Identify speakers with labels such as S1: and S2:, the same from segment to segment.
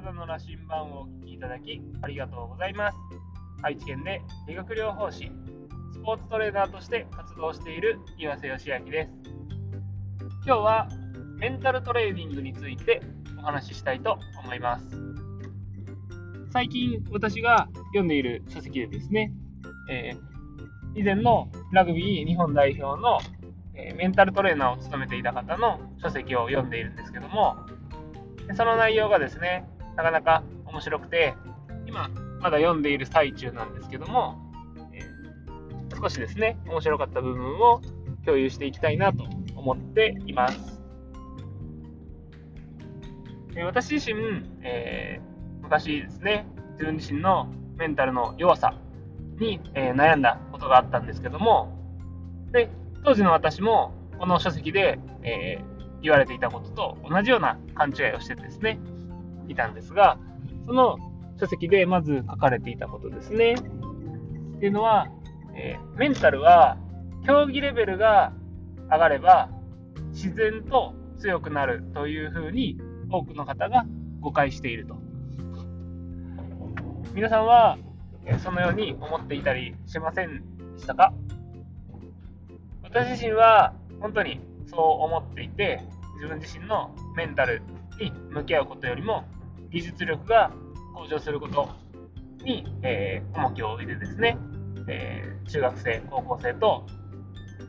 S1: 体の羅針盤をお聞きいただきありがとうございます。愛知県で理学療法士、スポーツトレーナーとして活動している岩瀬義明です。今日はメンタルトレーニングについてお話ししたいと思います。最近私が読んでいる書籍でですね、えー、以前のラグビー日本代表の、え、メンタルトレーナーを務めていた方の書籍を読んでいるんですけども、その内容がですね、なかなか面白くて、今、まだ読んでいる最中なんですけども、えー、少しですね、面白かった部分を共有していきたいなと思っています。えー、私自身、えー、昔ですね、自分自身のメンタルの弱さに、え悩んだことがあったんですけども、で当時の私もこの書籍で、え、言われていたことと同じような勘違いをしてですね、いたんですが、その書籍でまず書かれていたことですね。っていうのは、えー、メンタルは競技レベルが上がれば自然と強くなるというふうに多くの方が誤解していると。皆さんはそのように思っていたりしませんでしたか？私自身は本当にそう思っていて、自分自身のメンタルに向き合うことよりも、技術力が向上することに、えー、重きを置いてですね、えー、中学生、高校生と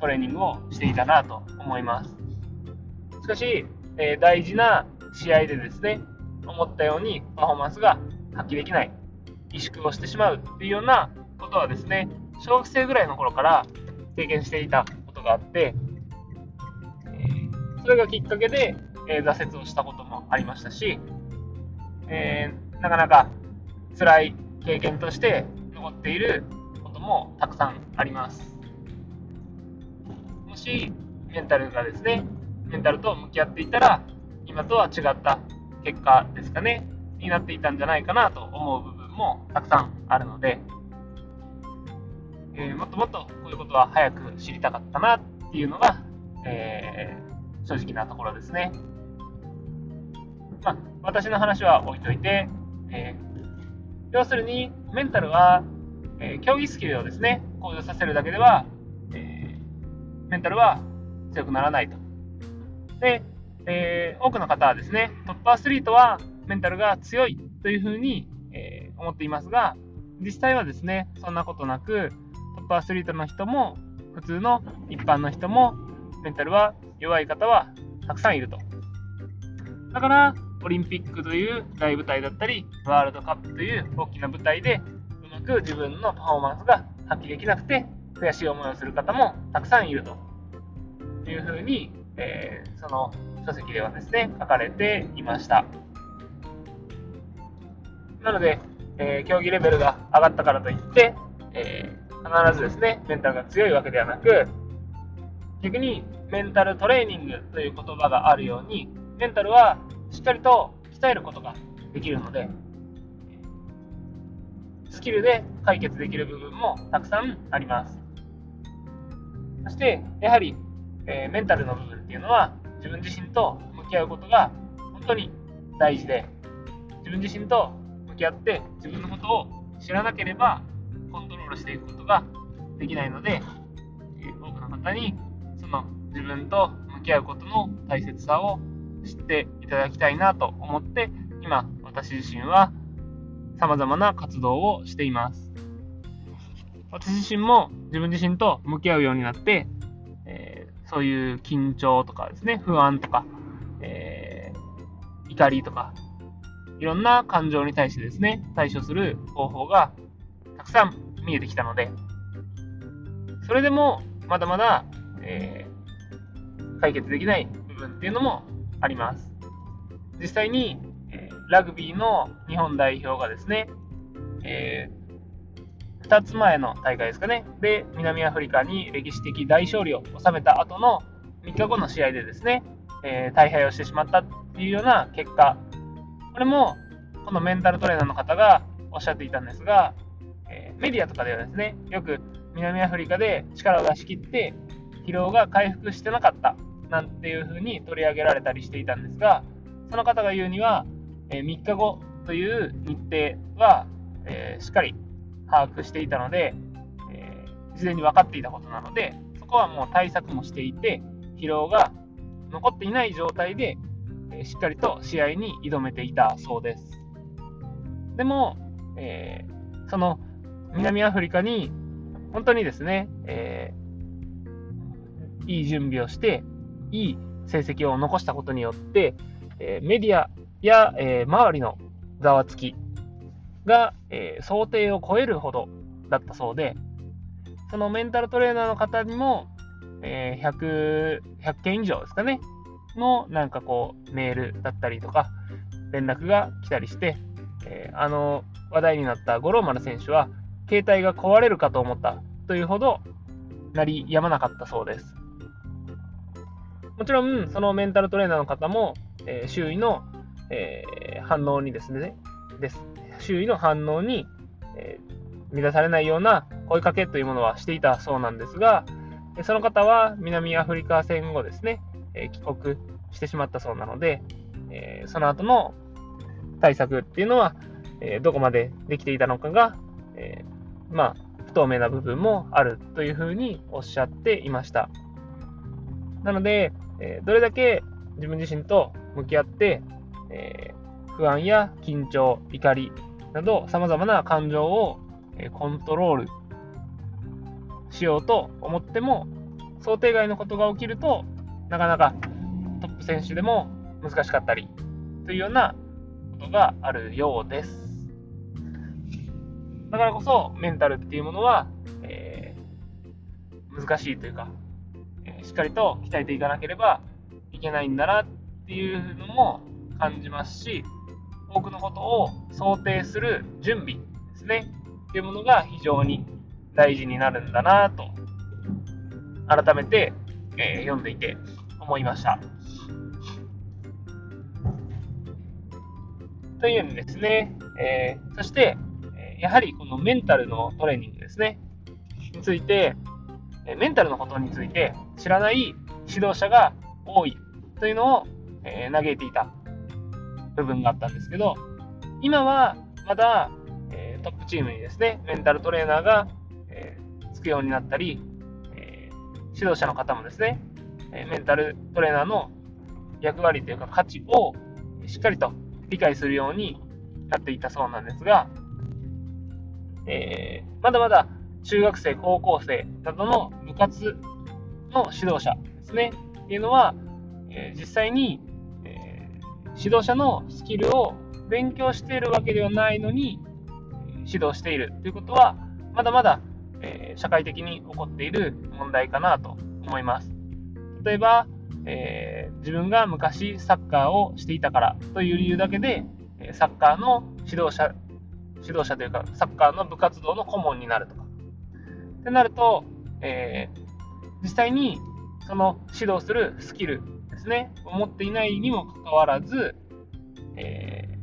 S1: トレーニングをしていたなと思います。しかし、えー、大事な試合でですね、思ったようにパフォーマンスが発揮できない、萎縮をしてしまうっていうようなことはですね、小学生ぐらいの頃から経験していたことがあって、それがきっかけで、え、挫折をしたこともありましたし、えー、なかなか辛い経験として残っていることもたくさんあります。もし、メンタルがですね、メンタルと向き合っていたら、今とは違った結果ですかね、になっていたんじゃないかなと思う部分もたくさんあるので、えー、もっともっとこういうことは早く知りたかったなっていうのが、えー正直なところですね。まあ、私の話は置いといて、えー、要するに、メンタルは、えー、競技スキルをですね、向上させるだけでは、えー、メンタルは強くならないと。で、え、多くの方はですね、トップアスリートはメンタルが強いというふうに、え、思っていますが、実際はですね、そんなことなく、トップアスリートの人も、普通の一般の人も、メンタルは弱い方はたくさんいると。だから、オリンピックという大舞台だったり、ワールドカップという大きな舞台で、うまく自分のパフォーマンスが発揮できなくて、悔しい思いをする方もたくさんいるというふうに、えー、その書籍ではですね、書かれていました。なので、えー、競技レベルが上がったからといって、えー、必ずですね、メンタルが強いわけではなく、逆にメンタルトレーニングという言葉があるように、メンタルはしっかりと鍛えることができるので、スキルで解決できる部分もたくさんあります。そして、やはり、えー、メンタルの部分っていうのは、自分自身と向き合うことが本当に大事で、自分自身と向き合って自分のことを知らなければコントロールしていくことができないので、えー、多くの方にその自分と向き合うことの大切さを知っていただきたいなと思って、今、私自身は様々な活動をしています。私自身も自分自身と向き合うようになって、えー、そういう緊張とかですね、不安とか、えー、怒りとか、いろんな感情に対してですね、対処する方法がたくさん見えてきたので、それでもまだまだ、え解決できない部分っていうのもあります。実際に、えラグビーの日本代表がですね、えー、2つ前の大会ですかね、で、南アフリカに歴史的大勝利を収めた後の3日後の試合でですね、えー、大敗をしてしまったっていうような結果、これも、このメンタルトレーナーの方がおっしゃっていたんですが、えー、メディアとかではですね、よく南アフリカで力を出し切って疲労が回復してなかった。なんていうふうに取り上げられたりしていたんですが、その方が言うには、え3日後という日程は、え、しっかり把握していたので、え、事前に分かっていたことなので、そこはもう対策もしていて、疲労が残っていない状態で、え、しっかりと試合に挑めていたそうです。でも、えー、その南アフリカに本当にですね、えー、いい準備をして、いい成績を残したことによって、え、メディアや、え、周りのざわつきが、え、想定を超えるほどだったそうで、そのメンタルトレーナーの方にも、え、100, 100件以上ですかね、のなんかこうメールだったりとか、連絡が来たりして、え、あの話題になった五郎丸選手は、携帯が壊れるかと思ったというほど、鳴りやまなかったそうです。もちろん、そのメンタルトレーナーの方も、えー、周囲の、えー、反応にですね、です。周囲の反応に、えー、乱されないような声かけというものはしていたそうなんですが、その方は南アフリカ戦後ですね、え帰国してしまったそうなので、えその後の対策っていうのは、えどこまでできていたのかが、えまあ、不透明な部分もあるというふうにおっしゃっていました。なので、えどれだけ自分自身と向き合って、え不安や緊張、怒りなど様々な感情をコントロールしようと思っても想定外のことが起きるとなかなかトップ選手でも難しかったりというようなことがあるようです。だからこそメンタルっていうものは、えー、難しいというか、しっかりと鍛えていかなければいけないんだなっていうのも感じますし、多くのことを想定する準備ですね、っていうものが非常に大事になるんだなと、改めて、えー、読んでいて思いました。というようにですね、えー、そして、やはりこのメンタルのトレーニングですね、について、メンタルのことについて知らない指導者が多いというのを、えー、嘆いていた部分があったんですけど、今はまだ、えー、トップチームにですね、メンタルトレーナーが、えー、つくようになったり、え、指導者の方もですね、えメンタルトレーナーの役割というか価値をしっかりと理解するようになっていたそうなんですが、え、まだまだ中学生、高校生などの部活の指導者ですね、っていうのは、え、実際にえ指導者のスキルを勉強しているわけではないのに、指導しているということは、まだまだ、え、社会的に起こっている問題かなと思います。例えば、えー、自分が昔サッカーをしていたからという理由だけで、サッカーの指導者、指導者というか、サッカーの部活動の顧問になると。ってなると、えー、実際にその指導するスキルですね、思っていないにもかかわらず、え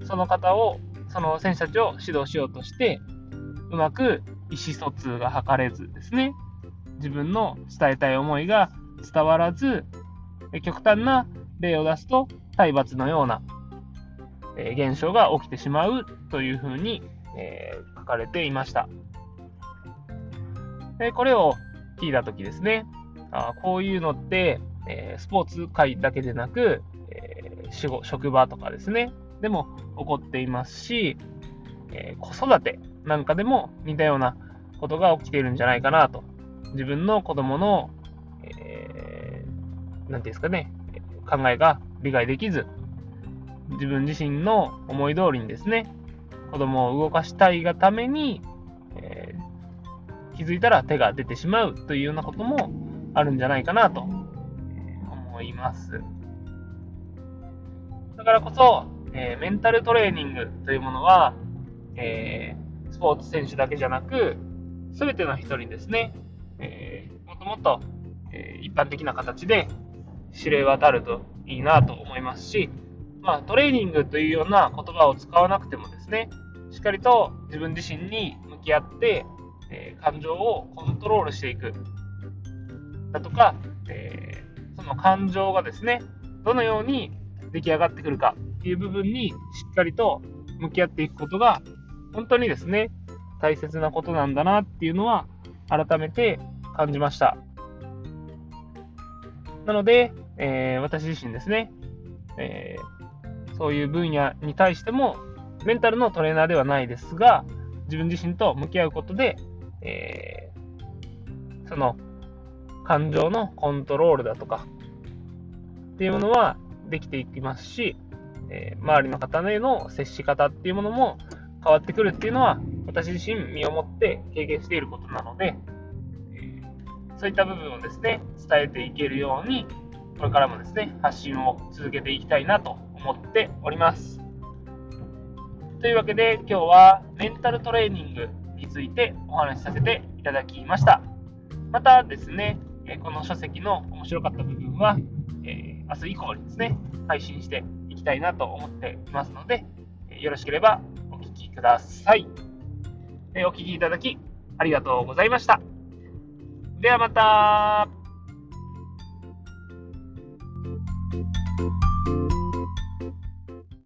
S1: ー、その方を、その選手たちを指導しようとして、うまく意思疎通が図れずですね、自分の伝えたい思いが伝わらず、極端な例を出すと、体罰のような、え、現象が起きてしまうというふうに、え、書かれていました。でこれを聞いたときですね、あこういうのって、え、スポーツ界だけでなく、えー、職場とかですね、でも起こっていますし、え、子育てなんかでも似たようなことが起きているんじゃないかなと。自分の子供の、えー、なんていうんですかね、考えが理解できず、自分自身の思い通りにですね、子供を動かしたいがために、気づいたら手が出てしまうというようなこともあるんじゃないかなと思います。だからこそ、えー、メンタルトレーニングというものは、えー、スポーツ選手だけじゃなく、すべての人にですね、えー、もっともっと、え一般的な形で知れ渡るといいなと思いますし、まあ、トレーニングというような言葉を使わなくてもですね、しっかりと自分自身に向き合って、え感情をコントロールしていくだとか、えー、その感情がですね、どのように出来上がってくるかっていう部分にしっかりと向き合っていくことが、本当にですね、大切なことなんだなっていうのは、改めて感じました。なので、えー、私自身ですね、えー、そういう分野に対しても、メンタルのトレーナーではないですが、自分自身と向き合うことで、えー、その感情のコントロールだとかっていうものはできていきますし、えー、周りの方への接し方っていうものも変わってくるっていうのは私自身身をもって経験していることなので、えー、そういった部分をですね伝えていけるようにこれからもですね発信を続けていきたいなと思っております。というわけで今日はメンタルトレーニングについてお話しさせていただきました。またですね、この書籍の面白かった部分は、え明日以降にですね、配信していきたいなと思っていますので、よろしければお聴きください。お聴きいただきありがとうございました。ではまた。